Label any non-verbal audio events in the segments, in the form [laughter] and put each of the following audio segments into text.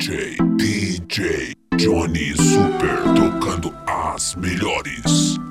DJ, DJ Johnny Super, tocando as melhores.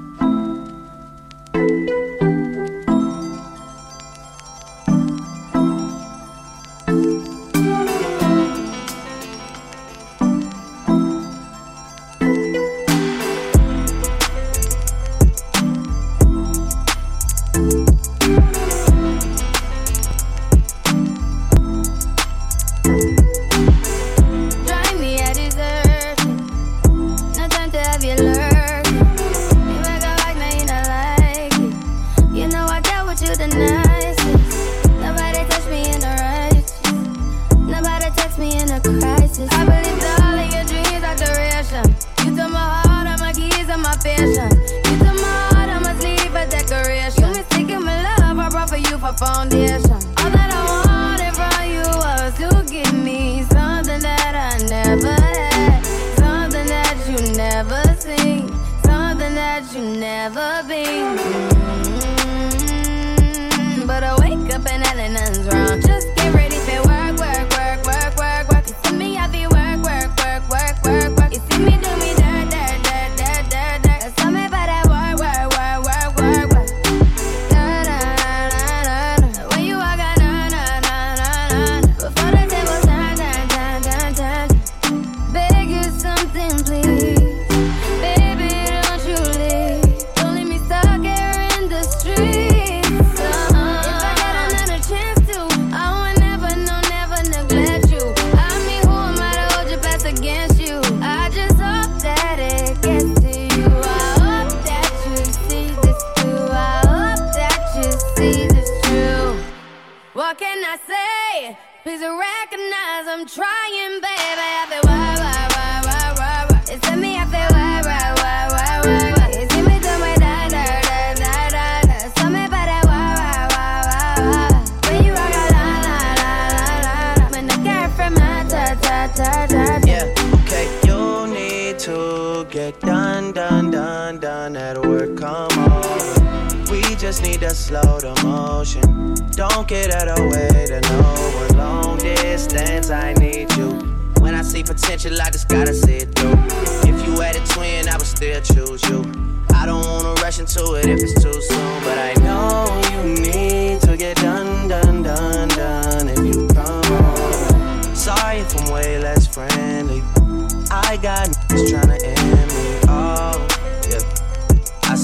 recognize I'm trying, baby. just need to slow the motion. Don't get out of way to know we're long distance. I need you. When I see potential, I just gotta see it through. If you had a twin, I would still choose you. I don't wanna rush into it if it's too soon, but I know you need to get done, done, done, done. If you come, on, sorry if I'm way less friendly. I got n- trying to end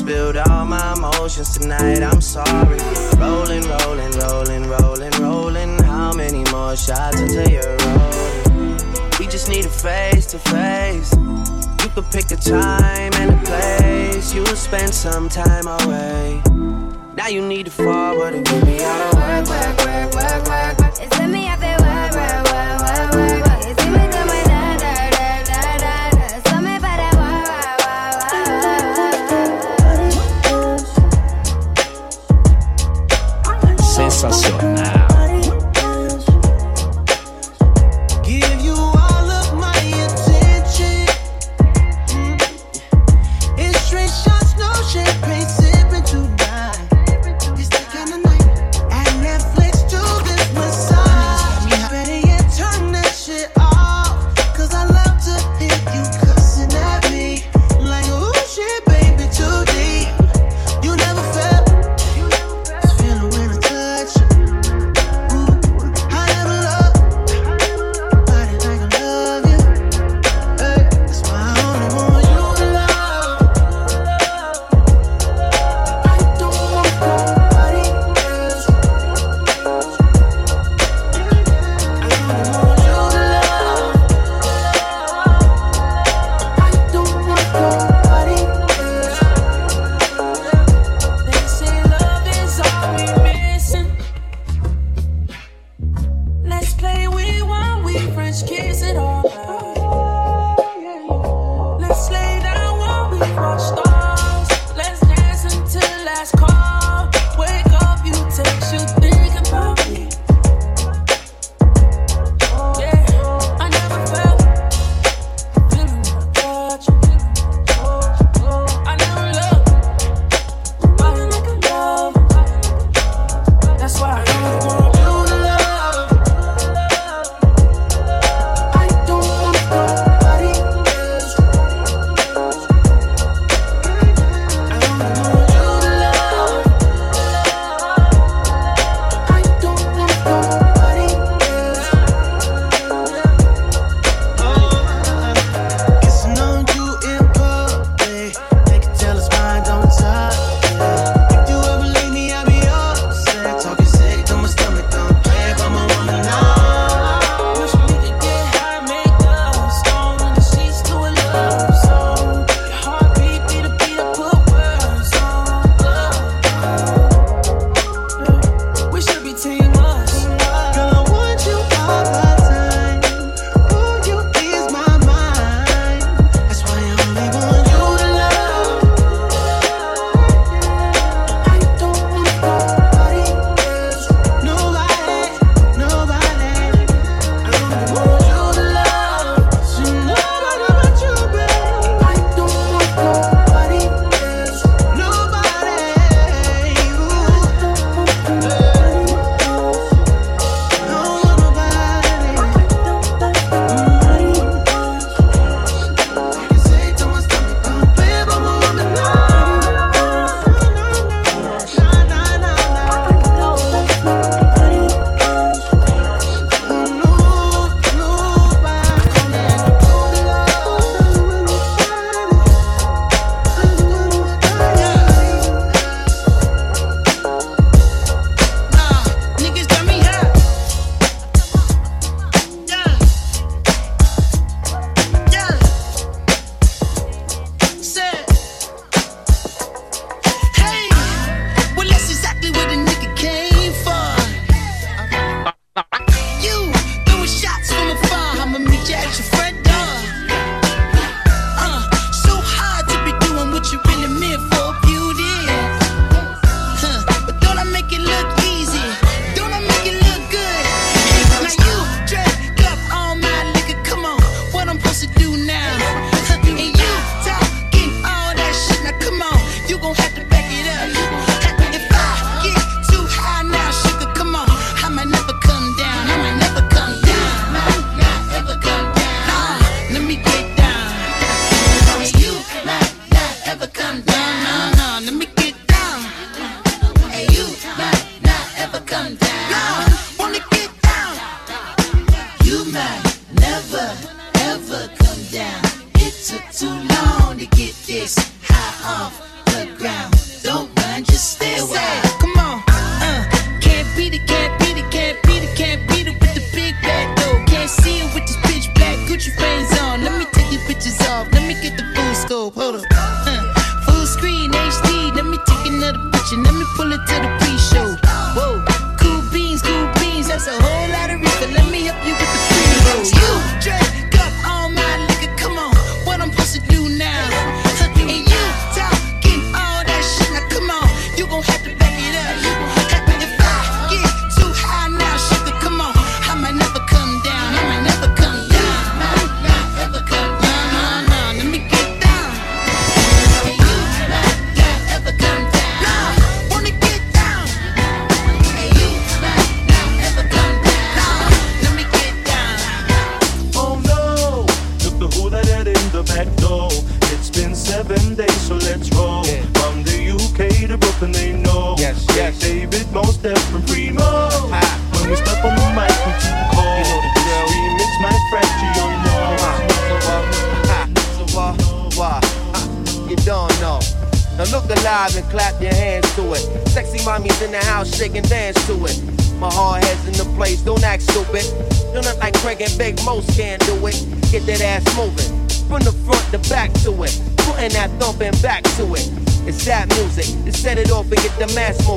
spilled all my emotions tonight, I'm sorry. Rolling, rolling, rolling, rolling, rolling. How many more shots until you're rolling? We just need a face to face. You could pick a time and a place. You'll spend some time away. Now you need to forward and give me all the work, work, work, work, work. work. It's me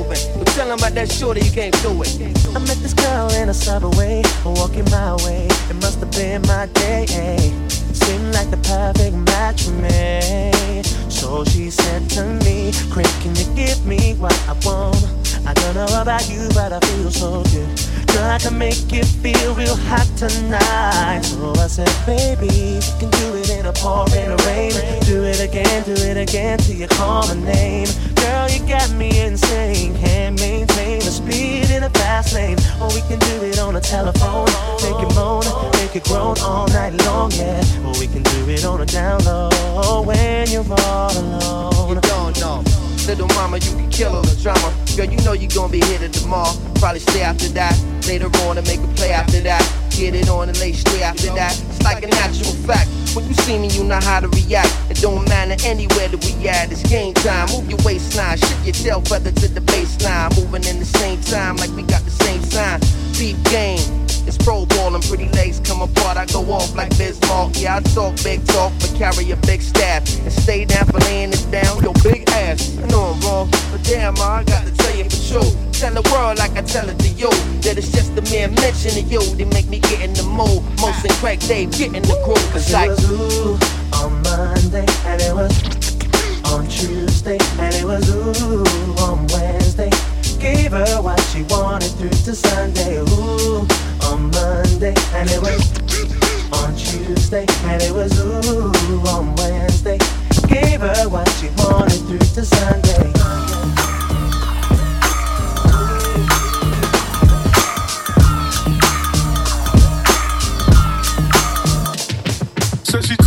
moving. But tell them about that shorty you came through it. I met this girl in a subway, walking my way. It must have been my day. Eh? Seemed like the perfect match for me. So she said to me, Craig, can you give me what I want? I don't know about you, but I feel so good. Girl, I can make you feel real hot tonight. So I said, baby, you can do it in a pouring rain. Do it again, do it again till you call my name. Girl, you got me insane. Can't maintain the speed in a fast lane. Or we can do it on a telephone. Make it moan, make it groan all night long, yeah. Or we can do it on a down low when you're all alone. You don't know. Little mama, you can kill all the drama. Girl, you know you're gonna be hitting tomorrow. Probably stay after that. Later on and make a play after that. Get it on and lay straight after that. It's like a natural fact. When you see me, you know how to react. It don't matter anywhere that we at. It's game time. Move your waistline, shift your tail feather to the baseline. Moving in the same time, like we got the same sign. Deep game. It's pro ball and pretty legs come apart. I go off like Bismarck. Yeah, I talk big talk, but carry a big staff. And stay down for laying it down. Yo, big ass. I know I'm wrong, but damn, I got to tell you for true. Tell the world like I tell it to you. That it's just a mere mention of you. They make me get in the mood. Mos and Craig Dave get in the groove. Cause, It like, was ooh on Monday, and it was on Tuesday, and it was ooh on Wednesday. Gave her what she wanted through to Sunday. Ooh on Monday, and it was on Tuesday, and it was ooh on Wednesday. Gave her what she wanted through to Sunday.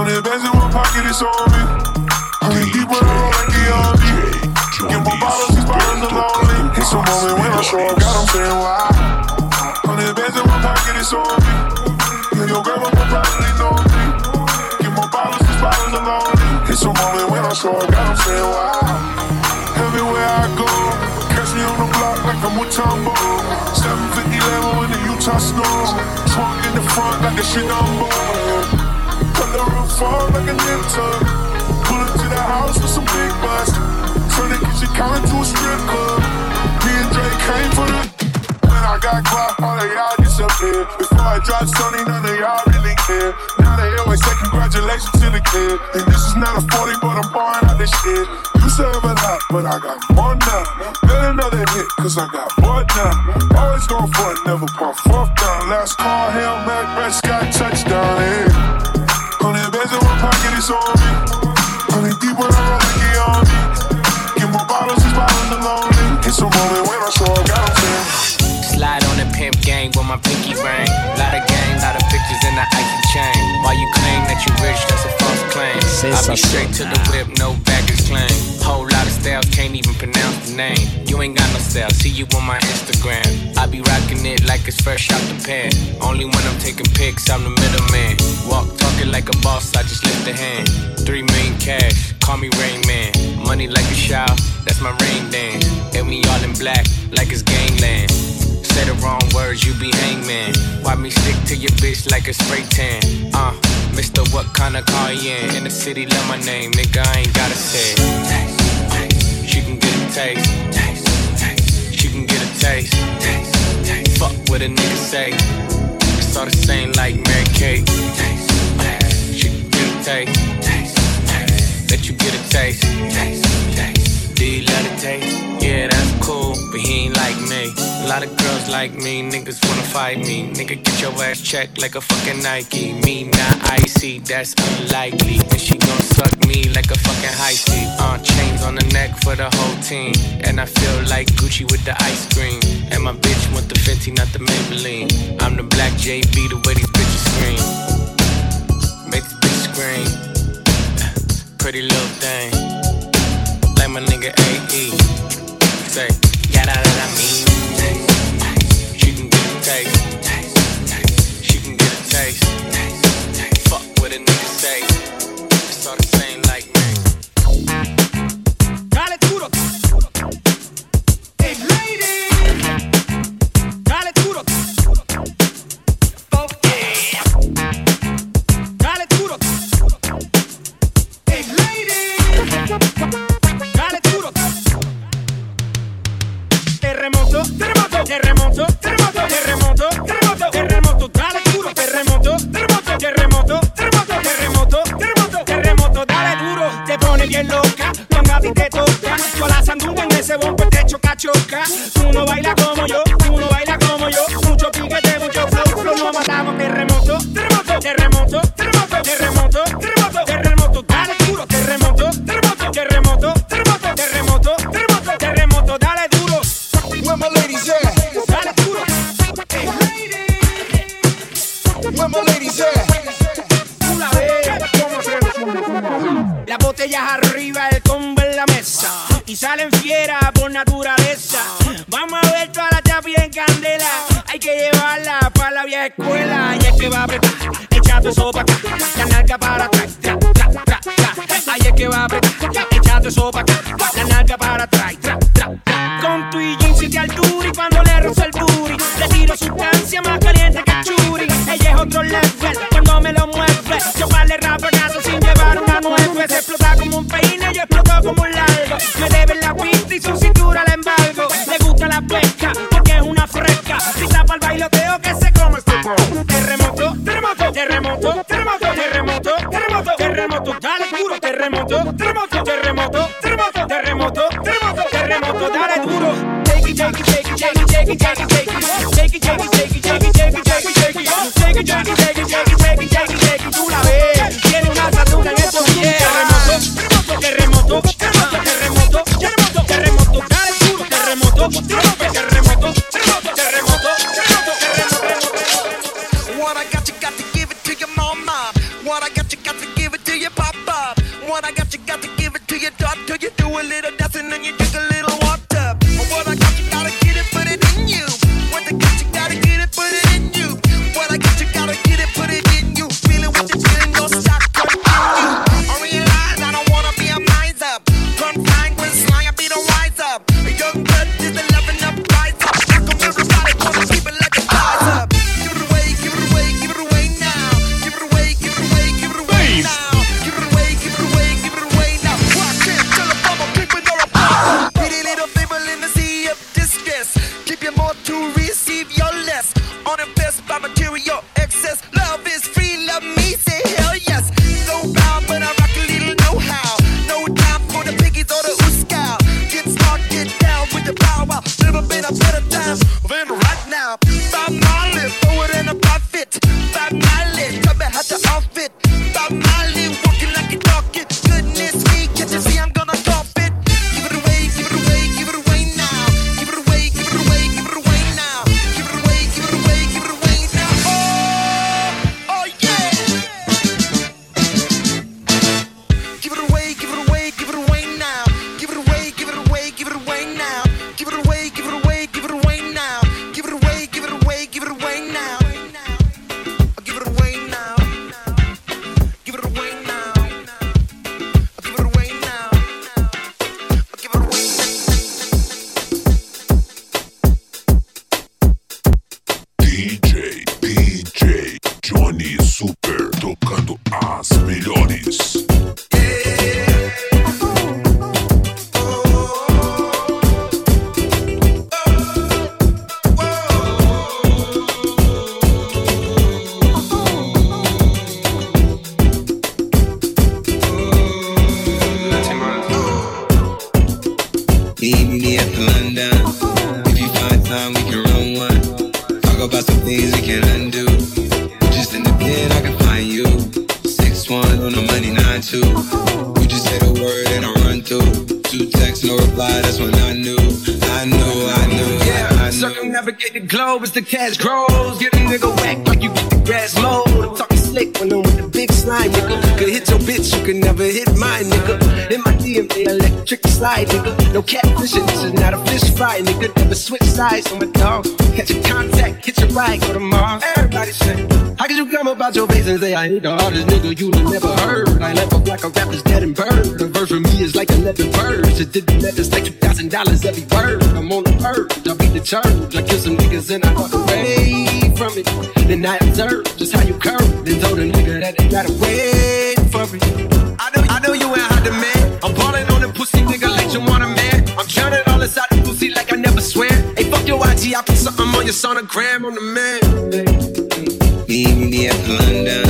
Hundred bands in one pocket, it's on me. Hundred deep when I roll like the army. Get more bottles, these bottles are lonely. It's a moment when I show up, God, I'm saying why. Hundred bands in one pocket, it's on me. Yeah, your grandma will probably know me. Get more bottles, these bottles are lonely. It's a moment when I show up, God, I'm saying why. Everywhere I go, catch me on the block like I'm with Tombo. 750 level in the Utah snow. Trunk in the front like a shit board. The like a ninja. Pull up to the house with some big butts. Turn the kitchen counter to a strip club. Me and Dre came for the. When I got caught, all of y'all disappeared. Before I dropped Sony, none of y'all really care. Now they always say congratulations to the kid. And this is not a 40, but I'm pouring out this shit. You serve a lot, but I got more now. Better another hit, cause I got more now. Always going for it, never pump fourth down. Last call, Hail Mac, Prescott, touchdown, yeah. Hundred bands in one pocket, it's on me. Hundred deep when I roll like the army. Get more bottles, these bottles are lonely. It's a moment when I show up, God, I'm. Slide on the pimp gang with my pinky ring. Lot of gang, lot of pictures in the Ike chain. While you claim that you rich, that's a false claim. I be straight to the whip, no baggage claim. Whole lot of styles, can't even pronounce the name. You ain't got no style, see you on my Instagram. I be rocking it like it's fresh out the pan. Only when I'm taking pics, I'm the middleman. Walk talking like a boss, I just lift a hand. Three million cash, call me Rain Man. Money like a shower, that's my rain dance. And we all in black, like it's gangland. Say the wrong words, you be hangman. Why me stick to your bitch like a spray tan? Uh, Mister, what kind of car you in? In the city, love my name, nigga, I ain't gotta say. She can get a taste. She can get a taste. Fuck what a nigga say. It's all the same like Mary Kate. Taste, taste. She get a taste. Taste, taste. Let you get a taste. Taste, taste. Do you love the taste? Yeah, that's cool, but he ain't like lot of girls like me, niggas wanna fight me. Nigga, get your ass checked like a fucking Nike. Me not icy, that's unlikely. And she gon' suck me like a fucking high seat. Uh, chains on the neck for the whole team. And I feel like Gucci with the ice cream. And my bitch want the Fenty, not the Maybelline. I'm the black JB, the way these bitches scream. Make these bitches scream. Pretty little thing. Like my nigga AE. Say, yeah, that, that, I mean. Loca, cuando a ti te toca, con la sandunga en ese bombo te choca, choca, tú no bailas como yo, tú no bailas como yo, mucho piquete, mucho flow, flow, no matamos, terremoto, terremoto, terremoto, terremoto, terremoto, terremoto, naturaleza. Vamos a ver toda la chapi en candela. Hay que llevarla para la vieja escuela. Y es que va a apretar, echando eso para acá. La nalga para atrás. Tra, tra, tra, que va a apretar, para acá. La nalga para atrás. Tra, tra. Con tu y jeans de altura y cuando le rozo el booty. Le tiro sustancia más caliente que churi. Ella es otro level meet me at the London. If you find time, we can run one. Talk about some things we can undo. Just in the pit, I can find you. Six one on the money, nine two. We just say the word and I run through. Two texts, no reply. That's when I knew. I knew. I knew. Yeah. I knew. Circumnavigate the globe as the cash grows. Get a nigga whack like you get the gas low. Talk slick when I'm with the big slime, nigga. Could hit your bitch, you can never hit mine, nigga. In my DNA, electric slide, nigga. No catfishing, this is not a fish fry, nigga. Never switch sides on my dog. Catch a contact, hit your ride, go to Mars. Everybody say, how could you come about your face and say I ain't the hardest nigga you done never heard? I left a black a rapper's dead and bird. The verse for me is like a 11 birds. It did the letters like $2,000 every word. I'm on the purge, I'll beat the church. I kill some niggas and I walk away from it. Then I observe just how you curve. Then nigga that gotta wait for it. I know, I know you ain't hot man. I'm balling on the pussy nigga like you want a man. I'm drowning all inside the pussy like I never swear. Hey, fuck your IG, I put something on your sonogram on the man. Meet me at London.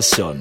Sensacional.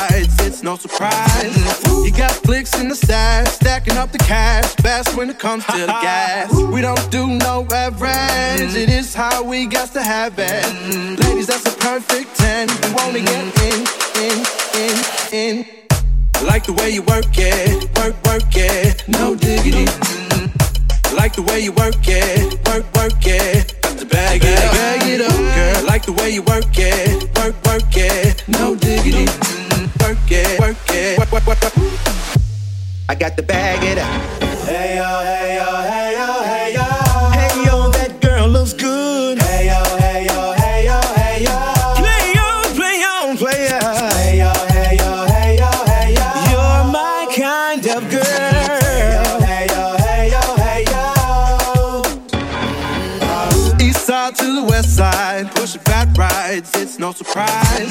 rides, it's no surprise. you got flicks in the stash, stacking up the cash, Best when it comes to the gas. We don't do no average, it is how we got to have it. Ladies, that's a perfect 10. We wanna get in, in, in, in. I Like the way you work it, work, work it, no diggity. I Like the way you work it, work, work it got to bag it up. Bag it up, girl. I Like the way you work it, work, work it. No. diggity it, work it, work, work, work, work. I got to bag it up. Hey yo, hey yo, hey. Rides, it's no surprise.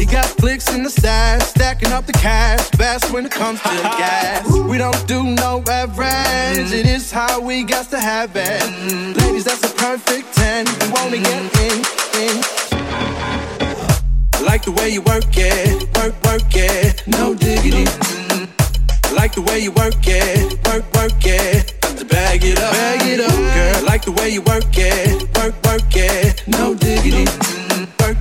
You got flicks in the stash, stacking up the cash, fast when it comes to the gas. We don't do no average, it is how we got to have it. Ladies, that's a perfect 10, you wanna get in, in. Like the way you work it, work, work it, no diggity. Like the way you work it, work, work it. To bag it up, bag it up, girl. Like the way you work it, work, work it. No diggity. Work.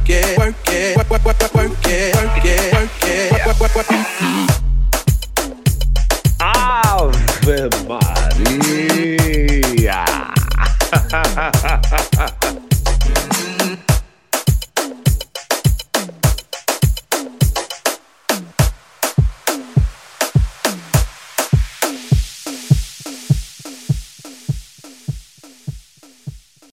Ave Maria! [laughs]